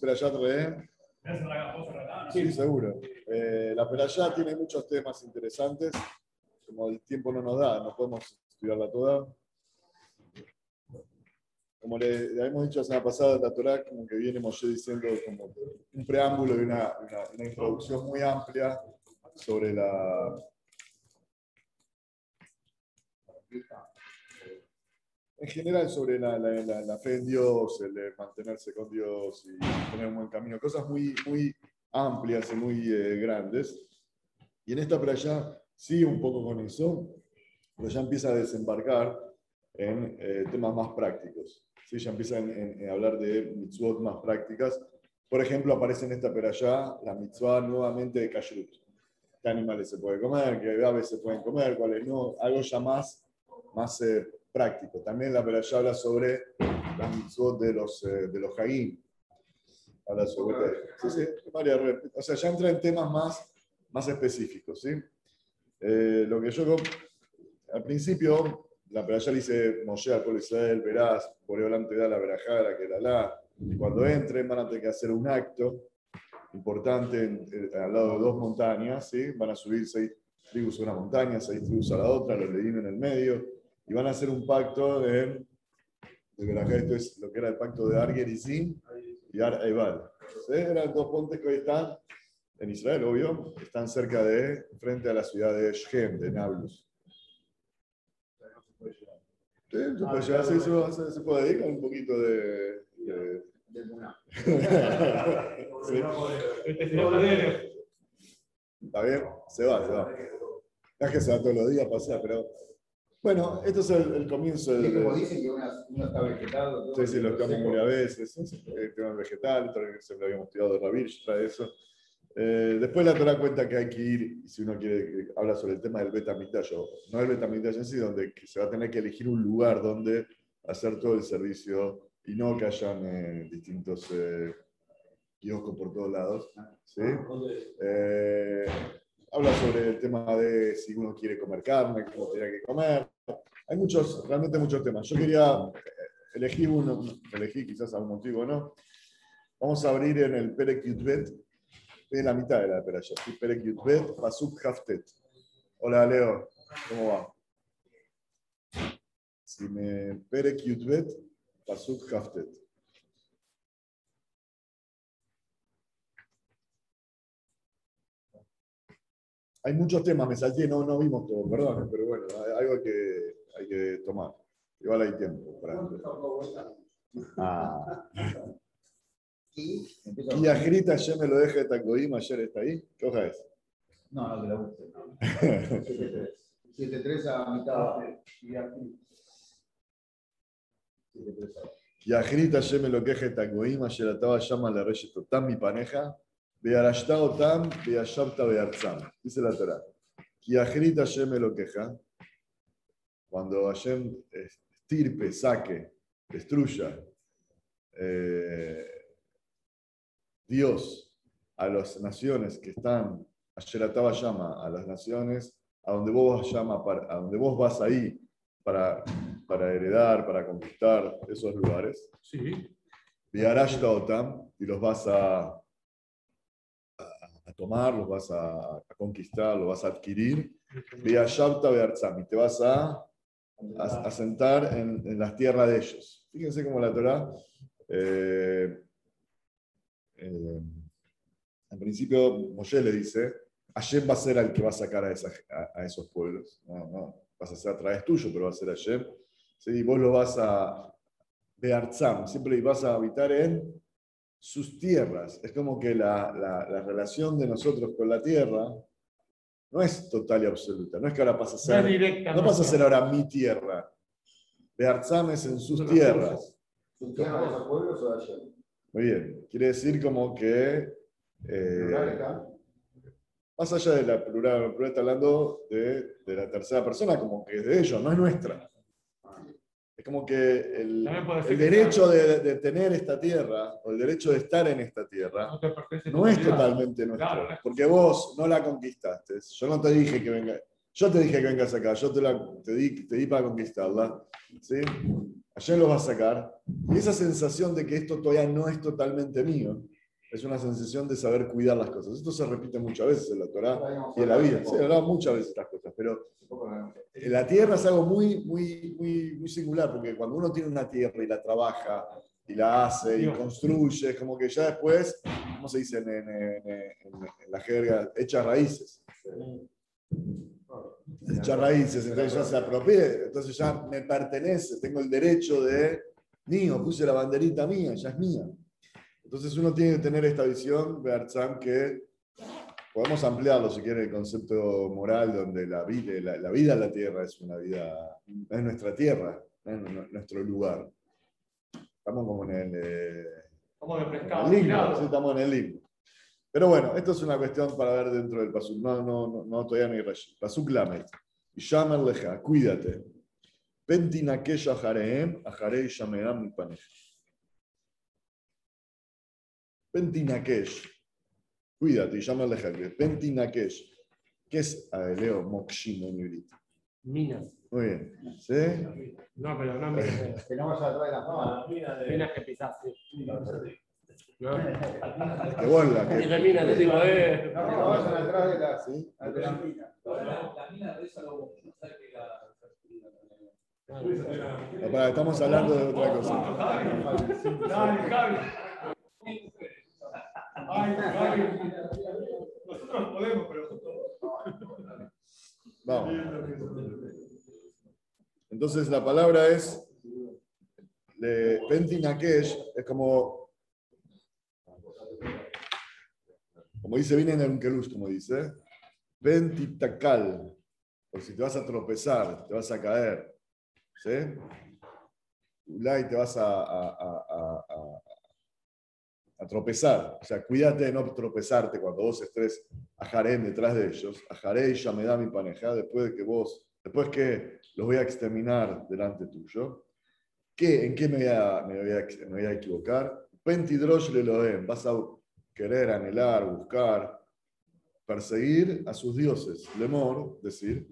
Perayat Rehem. Sí, seguro. Eh, la Perayat tiene muchos temas interesantes. Como el tiempo no nos da, no podemos estudiarla toda. Como le, le habíamos dicho la semana pasada, la Torah como que viene Moshe diciendo como un preámbulo y una, una, una introducción muy amplia sobre la, en general sobre la, la, la, la fe en Dios, el de mantenerse con Dios y tener un buen camino, cosas muy, muy amplias y muy eh, grandes. Y en esta playa sigue un poco con eso, pero ya empieza a desembarcar en eh, temas más prácticos. ¿sí? Ya empieza en, en, en hablar de mitzvot más prácticas. Por ejemplo, aparece en esta peralla la mitzvah nuevamente de kashrut. ¿Qué animales se puede comer? ¿Qué aves se pueden comer? ¿Cuáles no? Algo ya más, más eh, práctico. También la peralla habla sobre la mitzvot de los, eh, de los hagim. Habla sobre... Sí, sí, varias, o sea, ya entra en temas más, más específicos. ¿sí? Eh, lo que yo al principio, la peralla dice, Moshe al pueblo Israel, verás, por delante da la verajara, que la la, y cuando entren van a tener que hacer un acto importante en, en, al lado de dos montañas, ¿sí? van a subir seis tribus a una montaña, seis tribus a la otra, los leín en el medio, y van a hacer un pacto de, de esto es lo que era el pacto de Arger y Zin y Ar Eibal. ¿sí? Eran dos pontes que hoy están en Israel, obvio, están cerca de, frente a la ciudad de Shem, de Nablus. Sí, se puede llegar, sí, se, se puede ir con un poquito de... de... sí. Está bien, se va, se va. No es que se va todos los días a pasear, pero. Bueno, esto es el, el comienzo del. como dicen que uno, uno está vegetal. Sí, sí, lo estamos muy a veces. El tema vegetal, se lo habíamos tirado de Rabir, trae eso. Eh, después la Torah cuenta que hay que ir, si uno quiere, habla sobre el tema del Betamitash, no el Betamitash en sí, donde se va a tener que elegir un lugar donde hacer todo el servicio y no que hayan eh, distintos eh, kioscos por todos lados. ¿sí? Eh, habla sobre el tema de si uno quiere comer carne, cómo tiene que comer. Hay muchos, realmente muchos temas. Yo quería elegir uno, elegí quizás a un motivo, ¿no? Vamos a abrir en el Perek Yudbet, en la mitad de la peralla. Perek Yudbet, Pasuk Haftet. Hola, Leo, ¿cómo va? Si me Perek Yudbet, Pasuk Haftet. Hay muchos temas, me salté, no, no vimos todo, perdón, pero bueno, algo que hay que tomar. Igual hay tiempo para Ah. Y Ajrita ya me lo deja de Tacoim, ayer está ahí. ¿Qué hoja es? No, no, que la busque. 7-3 a mitad. Y Ajrita ya me lo queje de Tacoim, ayer estaba llama la reyes Totam, mi paneja. Otam. Dice la Torah. Ya me lo queja. Cuando Hashem estirpe, saque, destruya eh, Dios a las naciones que están, Asherataba llama a las naciones a donde vos, llama para, a donde vos vas ahí para, para heredar, para conquistar esos lugares. Sí. Otam, y los vas a tomar, los vas a, a, conquistar, los vas a adquirir. Y te vas a, a, a sentar en, en, las tierras de ellos. Fíjense cómo la Torah eh, eh, en principio, Moshe le dice, Hashem va a ser el que va a sacar a, esa, a, a esos pueblos. No, no, vas a ser a través tuyo, pero va a ser Hashem. ¿sí? Y vos lo vas a Bearzam, siempre vas a habitar en sus tierras. Es como que la, la, la, relación de nosotros con la tierra no es total y absoluta. No es que ahora pasa a ser, directa, no pasa a ser ahora mi tierra. Bearzam es en sus tierras. ¿Sus tierras de esos pueblos o de allá? Muy bien. Quiere decir como que eh, más allá de la plural, la plural está hablando de, de la tercera persona, como que es de ellos, no es nuestra. Es como que el, el que derecho sea- de, de tener esta tierra, o el derecho de estar en esta tierra, No no es totalmente nuestro. Claro, no es- Porque vos no la conquistaste. Yo no te dije que venga. Yo te dije que vengas acá, yo te, la, te, di, te di para conquistarla. ¿sí? Ayer lo vas a sacar. Y esa sensación de que esto todavía no es totalmente mío, es una sensación de saber cuidar las cosas. Esto se repite muchas veces en la Torah y en la vida. Se hablado muchas veces estas cosas, pero la tierra es algo muy, muy, muy, muy singular, porque cuando uno tiene una tierra y la trabaja y la hace y construye, es como que ya después, ¿cómo se dice en, en- en- en la jerga? Echa raíces. Echa raíces, entonces ya se apropia, entonces ya me pertenece, tengo el derecho de mío, puse la banderita mía, ya es mía. Entonces uno tiene que tener esta visión, Berzam, que podemos ampliarlo si quiere el concepto moral, donde la vida, la, la vida en la tierra es una vida, es nuestra tierra, es nu- nuestro lugar. Estamos como en el, eh, en el sí, estamos en el limbo. Pero bueno, esto es una cuestión para ver dentro del Pasuk. No, no, no, no todavía no hay Rashi. Pasuk Lamed. Y llaman leja, cuídate. Pentinakesh ajareem, ajarei shameam mi panej. Pentinakesh. Cuídate, y llaman leja. Pentinakesh. ¿Qué es, a ver, Leo, mokshim en? Minas. Muy bien. ¿Sí? No, pero no minas. Que no vaya atrás de las manos. Minas que pisás, sí. ¿No? Que vos la Y que. de minas te digo, eh. No, no vayan atrás de las ¿Sí? de las minas. No, pará, estamos hablando de otra cosa. Nosotros podemos, pero Vamos. Entonces la palabra es de Pentinakesh, es como, como dice, viene en el como dice, Pentitakal, por si te vas a tropezar, te vas a caer, ¿sí? Ulay te vas a, a, a- a- a- a tropezar, o sea, cuídate de no tropezarte cuando vos estés a Jarem detrás de ellos, a Jarem ya me da mi paneja, después de que vos, después que los voy a exterminar delante tuyo, ¿qué, ¿en qué me voy a, me voy a, me voy a equivocar? Pentidrosh le lo den, vas a querer anhelar, buscar, perseguir a sus dioses, lemor, decir.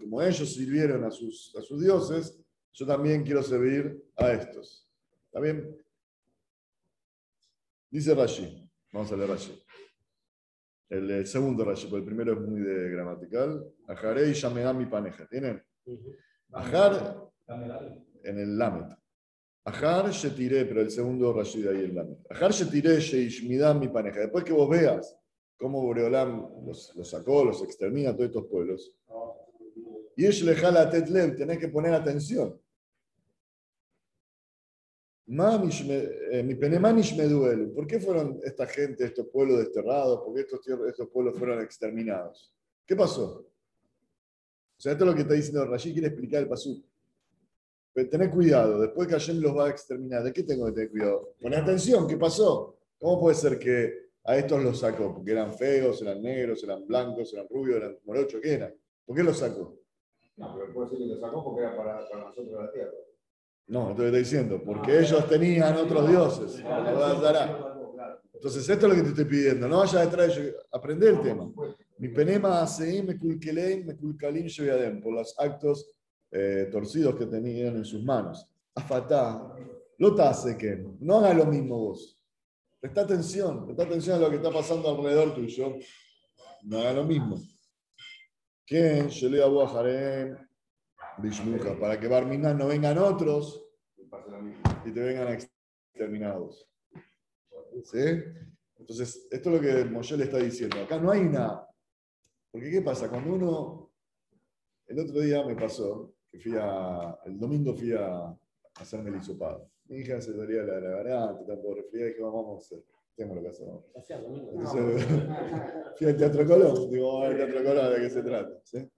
Como ellos sirvieron a sus, a sus dioses, yo también quiero servir a estos. ¿Está bien? Dice Rashi. Vamos a leer Rashi. El, eh, segundo Rashi, porque el primero es muy de gramatical. Ajaré y Yamedam mi paneja. ¿Tienen? Ajar en el Lamet. Ajar tiré, pero el segundo Rashi de ahí el Lamet. Ajar tiré Sheishmidam mi paneja. Después que vos veas cómo Boreolam los, los sacó, los extermina a todos estos pueblos. Y es lejala tetlev, tenés que poner atención. ¿Por qué fueron esta gente, estos pueblos desterrados? ¿Por qué estos, pueblos fueron exterminados? ¿Qué pasó? O sea, esto es lo que está diciendo Rashi, quiere explicar el pasú. Pero tened cuidado, después que Hashem los va a exterminar, ¿de qué tengo que tener cuidado? Poné atención, ¿qué pasó? ¿Cómo puede ser que a estos los sacó? ¿Porque eran feos, eran negros, eran blancos, eran rubios, eran morochos? ¿Qué eran? ¿Por qué los sacó? No, pero puede ser que lo sacó porque era para nosotros la tierra. No, está diciendo, porque ellos tenían otros dioses. Entonces, esto es lo que te estoy pidiendo. No vayas detrás de ellos. Aprende el tema. Mi penema aseim me kulkeleim me por los actos eh, torcidos que tenían en sus manos. Afatá, lo que no haga lo mismo vos. Presta atención, presta atención a lo que está pasando alrededor tuyo. No haga lo mismo. ¿Quién? Shelea Bishmuja, para que Barminan no vengan otros Y pasa lo mismo. Y te vengan a vos. ¿Sí? Entonces, esto es lo que Moshe le está diciendo. Acá no hay una. Porque, ¿qué pasa? Cuando uno. El otro día me pasó que fui a. El domingo fui a hacerme el hisopado. Mi hija se dolía la, la garganta, todo resfriada, y dije, vamos a hacer. Tengo lo que hacer. Entonces, fui al Teatro Colón. Digo, vamos al Teatro Colón, ¿de qué se trata? ¿Sí?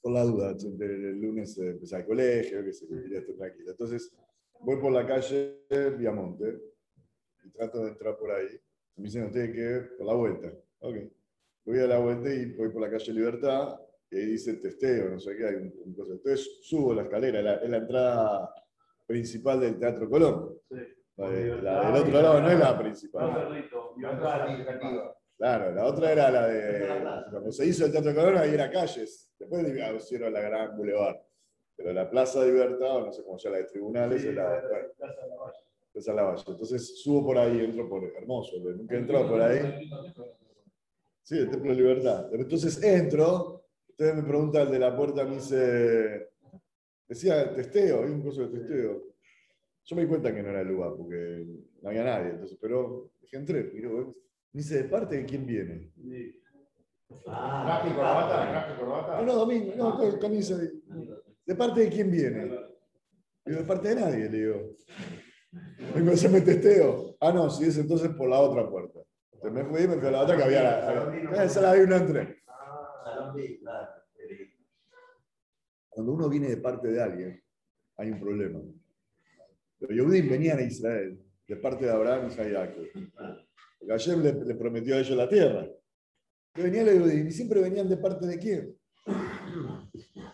Por la duda, el lunes eh, empecé al colegio, que se quería estar tranquila. Entonces, voy por la calle Viamonte y trato de entrar por ahí. Me dicen, no tiene que por la vuelta. Ok. Voy a la vuelta y voy por la calle Libertad y ahí dice testeo, no sé qué, hay un, un cosa. Entonces subo la escalera, la- es la entrada principal del Teatro Colón. La, de- la del otro lado no es la principal. La otra administrativa. Claro, la otra era la de. Cuando se hizo el Teatro Colón, ahí era calles. Después hicieron la Gran Boulevard. Pero la Plaza de Libertad, o no sé cómo se llama, la de tribunales, es la. bueno. Esa es la valle. Entonces subo por ahí, entro por hermoso, nunca he entrado por ahí. Sí, el Templo de Libertad. Entonces entro, ustedes me preguntan, el de la puerta me dice, decía testeo, hay un curso de testeo. Yo me di cuenta que no era el lugar, porque no había nadie, entonces, pero dije, entré, luego, me dice, ¿de parte de quién viene? Traje y corbata, traje y corbata. No, no, domingo, no, camisa. de- ¿De parte de quién viene? Digo, de parte de nadie, le digo. Vengo a hacerme testeo. Ah, no, si es entonces por la otra puerta. Entonces me fui y me fui a la otra que había la. Esa la vi entré. Salón B, claro. Cuando uno viene de parte de alguien, hay un problema. Los Yehudim venían a Israel de parte de Abraham y Jacob. Porque Hashem le, le prometió a ellos la tierra. Que los Yehudim y siempre venían de parte de quién.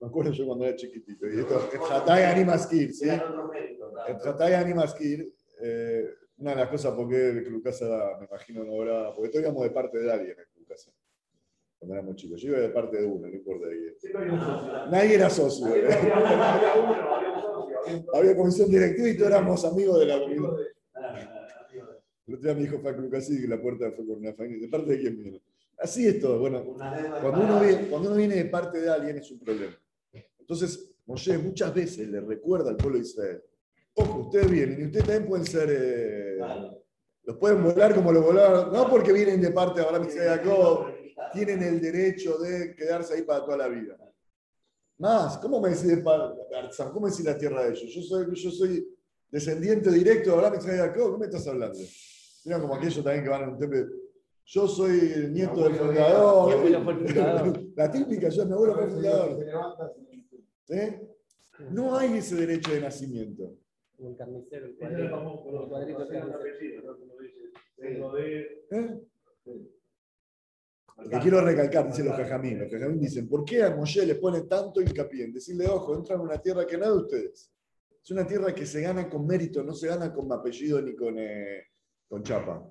Me acuerdo yo cuando era chiquitito. Y esto es Hatay Animaskir, ¿sí? El Hatay Animaskir, eh, una de las cosas por qué el Club Casa, me imagino, no habrá. Porque todos íbamos de parte de alguien en el Club Casa. Cuando éramos chicos. Yo iba de parte de uno, no importa de quién. Un socio. Nadie era socio. Había comisión directiva y todos éramos amigos de la. Día fue a Club Casa y la puerta fue con una familia. ¿De parte de quién viene? Así es todo. Bueno, cuando uno, viene, cuando uno viene de parte de alguien es un problema. Entonces, Moshe muchas veces le recuerda al pueblo de Israel, ojo, ustedes vienen y ustedes también pueden ser, eh, los pueden volar como lo volaron, no porque vienen de parte de Abraham y Jacob, tienen el derecho de quedarse ahí para toda la vida. Más, ¿cómo me decís? ¿Cómo decís la tierra de ellos? Yo soy, yo soy descendiente directo de Abraham y Jacob, ¿cómo me estás hablando? Mira como aquellos también que van a un templo. Yo soy el nieto del fundador. Mi abuelo fue el fundador. La típica, yo mi abuelo fue el fundador. ¿Eh? No hay ese derecho de nacimiento. Un carnicero, el era famoso, El cuadrito no sé, un carnicero. apellido, ¿no? Como dice, uno de- ¿Eh? Lo que quiero recalcar, dicen los jajamín. Los jajamín dicen, ¿por qué a Moshe le pone tanto hincapié en decirle, ojo, entran en una tierra que no es de ustedes? Es una tierra que se gana con mérito, no se gana con apellido ni con, eh, con chapa.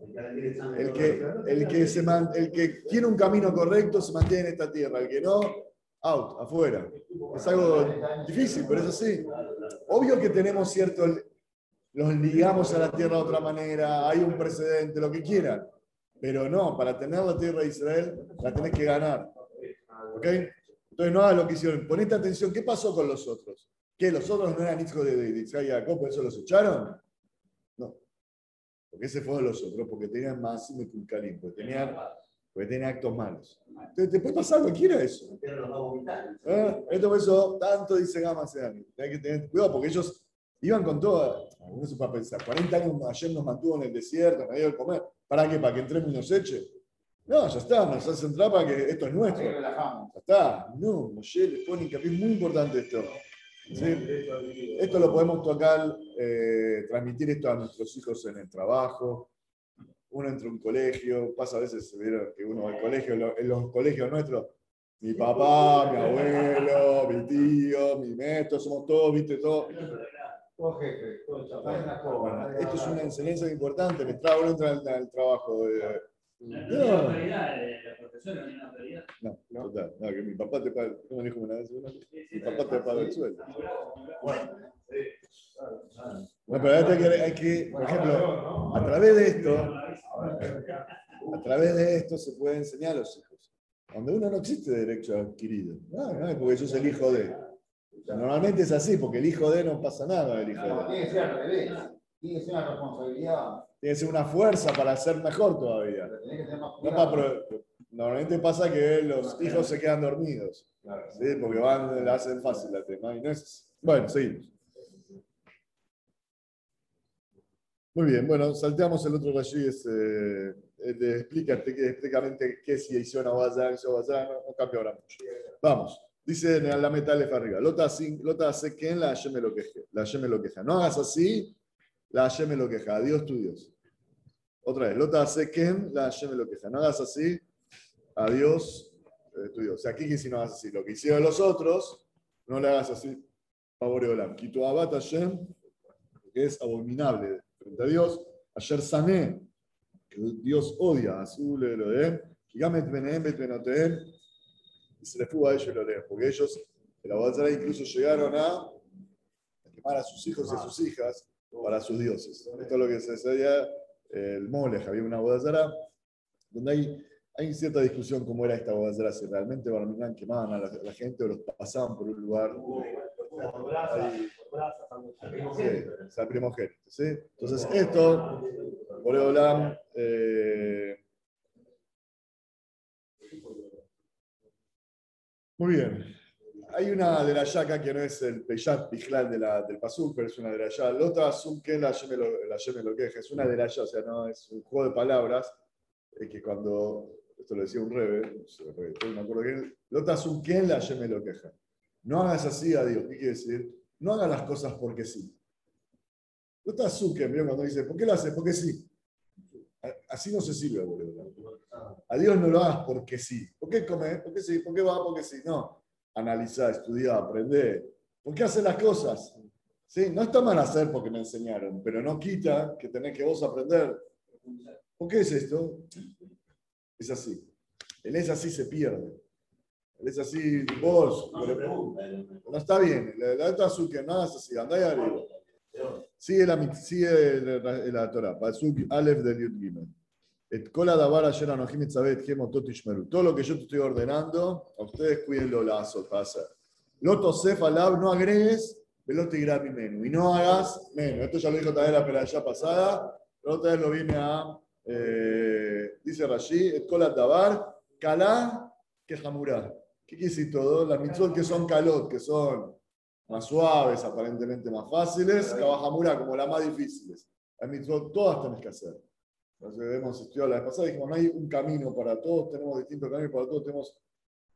El que, el, que se man- el que tiene un camino correcto se mantiene en esta tierra, el que no, out, afuera. Es algo difícil, pero es así. Obvio que tenemos cierto, los ligamos a la tierra de otra manera, hay un precedente, lo que quieran. Pero no, para tener la tierra de Israel, la tenés que ganar. ¿Ok? Entonces no hagas lo que hicieron. Ponete atención, ¿qué pasó con los otros? ¿Qué? ¿Los otros no eran hijos de, de, de Jacob, por eso los echaron? No. Porque ese fueron los otros, porque tenían más y Mekulkalim, porque tenían, porque tenían actos malos. Entonces, te puede pasar cualquiera eso. ¿Eh? Esto por eso, tanto dice Gama Seani. Hay que tener cuidado porque ellos iban con todo. Uno se puede pensar, 40 años ayer nos mantuvo en el desierto, me dio de comer. ¿Para qué? ¿Para que entremos y nos eche? No, ya está, nos hace entrar para que esto es nuestro. Ya está. No, Moshe le pone hincapié, muy importante esto. ¿Sí? Esto lo podemos tocar, eh, transmitir esto a nuestros hijos en el trabajo. Uno entra a un colegio, pasa a veces, que uno va al colegio, en los- colegios nuestros, mi papá, mi abuelo, mi tío, mi neto, somos todos, viste, todos. Esto es una enseñanza importante, trago, uno entra al, al trabajo. de- No tiene autoridad, eh, la no tiene autoridad. no, total, no, que mi papá te paga, ¿cómo dijo una vez? una? Mi papá te paga el sueldo. No, pero hay que, hay que, por ejemplo, a través de esto, a través de esto se puede enseñar a los hijos. Donde uno no existe derecho adquirido. No, no es porque yo soy el hijo de. Normalmente es así, porque el hijo de no pasa nada del hijo No, de. tiene que ser al revés. Tiene que ser una responsabilidad. Tiene que ser una fuerza para ser mejor todavía. que más No pro- Normalmente pasa que los hijos se quedan dormidos, Claro. ¿sí? porque van, le hacen fácil la tema. Y no es... Bueno, seguimos. Muy bien, bueno, salteamos el otro rashi, es, eh, el de explica explícitamente qué es Yishon Abazán, Yishon no, no cambia ahora mucho. Vamos, dice en la meta de arriba, Lota sin- Lota hace que en la me lo queje, la me lo queja. No hagas así, la Hashem me lo queja, Dios tu Dios. Otra vez, Lota hace la Hashem me lo queja. No hagas así, a Dios eh, tu Dios. O sea, aquí que si no hagas así, lo que hicieron los otros, no le hagas así, favor de Olam. Quito abat Hashem, que es abominable frente a Dios. Ayer sané, que Dios odia, azul lo de Gigamet benem bet benotem, y se les fue a ellos lo de porque ellos, el Abadazara incluso llegaron a quemar a sus hijos y a sus hijas, para sus dioses. Esto es lo que se decía el Molech, había una bodazara donde hay, hay cierta discusión cómo era esta bodazara, si realmente Barminan quemaban a la, la gente o los pasaban por un lugar. Ahí. Sí, sea, primogénito, ¿sí? Entonces, esto, Boreolam, eh, muy bien. Hay una de la yaca que no es el Peyat Pijlal de la, del Pasuk, pero es una de la yaca. La otra Azul que la Yeme lo, la queja. Es una de la yaca, o sea, no es un juego de palabras eh, que cuando, esto lo decía un rebe, no sé, me acuerdo bien, la otra que la Yeme lo queja. No hagas así a Dios. ¿Qué quiere decir? No hagas las cosas porque sí. Está Zucker, ¿vieron? cuando dice, ¿por qué lo haces? Porque sí. Así no se sirve, boludo. A Dios no lo hagas porque sí. ¿Por qué comes? Porque sí. ¿Por qué va? Porque sí. No. Analizar, estudiar, aprender. ¿Por qué haces las cosas? ¿Sí? No está mal hacer porque me enseñaron, pero no quita que tenés que vos aprender. ¿Por qué es esto? Es así. El es así se pierde. El es así, vos. pero- no está bien. La, la otra azúcar, no hagas así. Andá ahí arriba. Sigue la, sigue la, la Torah. Pasuk Aleph del Yud Gimel. Et. Todo lo que yo te estoy ordenando, a ustedes cuídenlo la azot para hacer. Lo tosef alab, no agregues, velo te mi menú. Y no hagas menos. Esto ya lo dijo también la pelaya pasada, pero otra vez lo viene a, eh, dice Rashi, et kol hadavar, kalá que jamurá. ¿Qué quiere decir todo? Las mitzvot que son kalot, que son más suaves, aparentemente más fáciles, Kabajamura como las más difíciles. Las mitzvot todas tenés que hacer. Entonces hemos estudiado la vez pasada, dijimos, no hay un camino para todos, tenemos distintos caminos para todos, tenemos,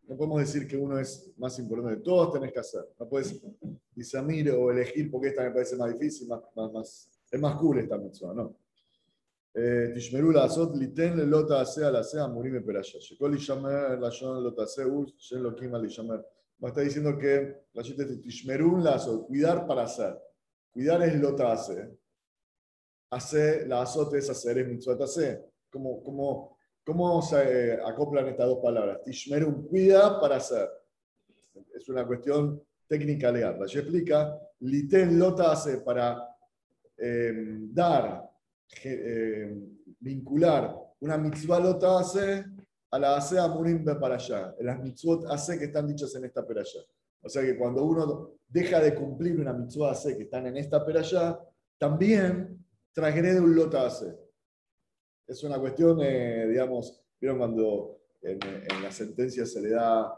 no podemos decir que uno es más importante, todos tenés que hacer. No puedes discernir o elegir porque esta me parece más difícil, más, más, más- es más cool esta mitzvah, no. Eh, תשמרו לעשות ליתן ללא תעשה על עשה אמורים בפרשה. שכל יישמר לשון לא תעשה הוא שאין לוקים על יישמר. Me está diciendo que la gente dice, tishmerun lazo, cuidar para hacer. Cuidar es lo hace. Hace, la azot es hacer, es mitzvot hace. ¿Cómo, cómo, ¿Cómo se eh, acoplan estas dos palabras? Tishmerun, cuida para hacer. Es una cuestión técnica legal. La explica, liten lota hace para eh, dar, eh, vincular una mitzvah lota hace a la hace amurim para allá. Las mitzvot hace que están dichas en esta peralla. O sea que cuando uno deja de cumplir una mitzvah hace que están en esta peralla, también transgrede un lota hace. Es una cuestión, eh, digamos, vieron cuando en, la sentencia se le da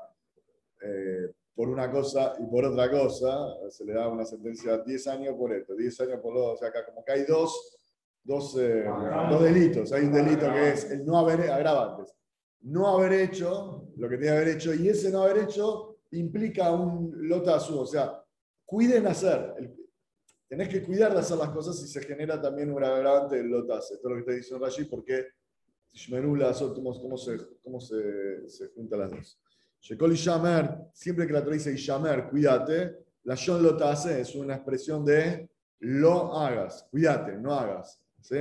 eh, por una cosa y por otra cosa, se le da una sentencia 10 años por esto, 10 años por lo. O sea, acá como que hay dos, dos, eh, dos delitos. Hay un delito que es el no haber agravantes. No haber hecho lo que tenía que haber hecho y ese no haber hecho implica un lota azul. O sea, cuiden hacer. Tenés que cuidar de hacer las cosas y se genera también un agravante del lotas. Esto es lo que está diciendo Rashi porque ¿cómo, se, cómo se, se las dos? Shekol Ishamer, siempre que la Torah dice Ishamer, cuídate, la Shon Lotase es una expresión de lo hagas, cuídate, no hagas. ¿sí?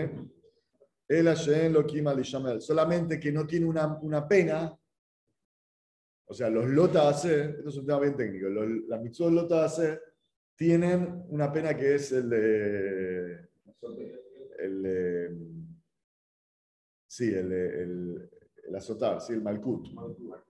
El Hashem lo kima Ishamer, solamente que no tiene una, una pena. O sea, los Lotase, esto es un tema bien técnico, los, las mitzvot Lotase tienen una pena que es el de. El, de- sí, el, el, el azotar, sí, el Malkut.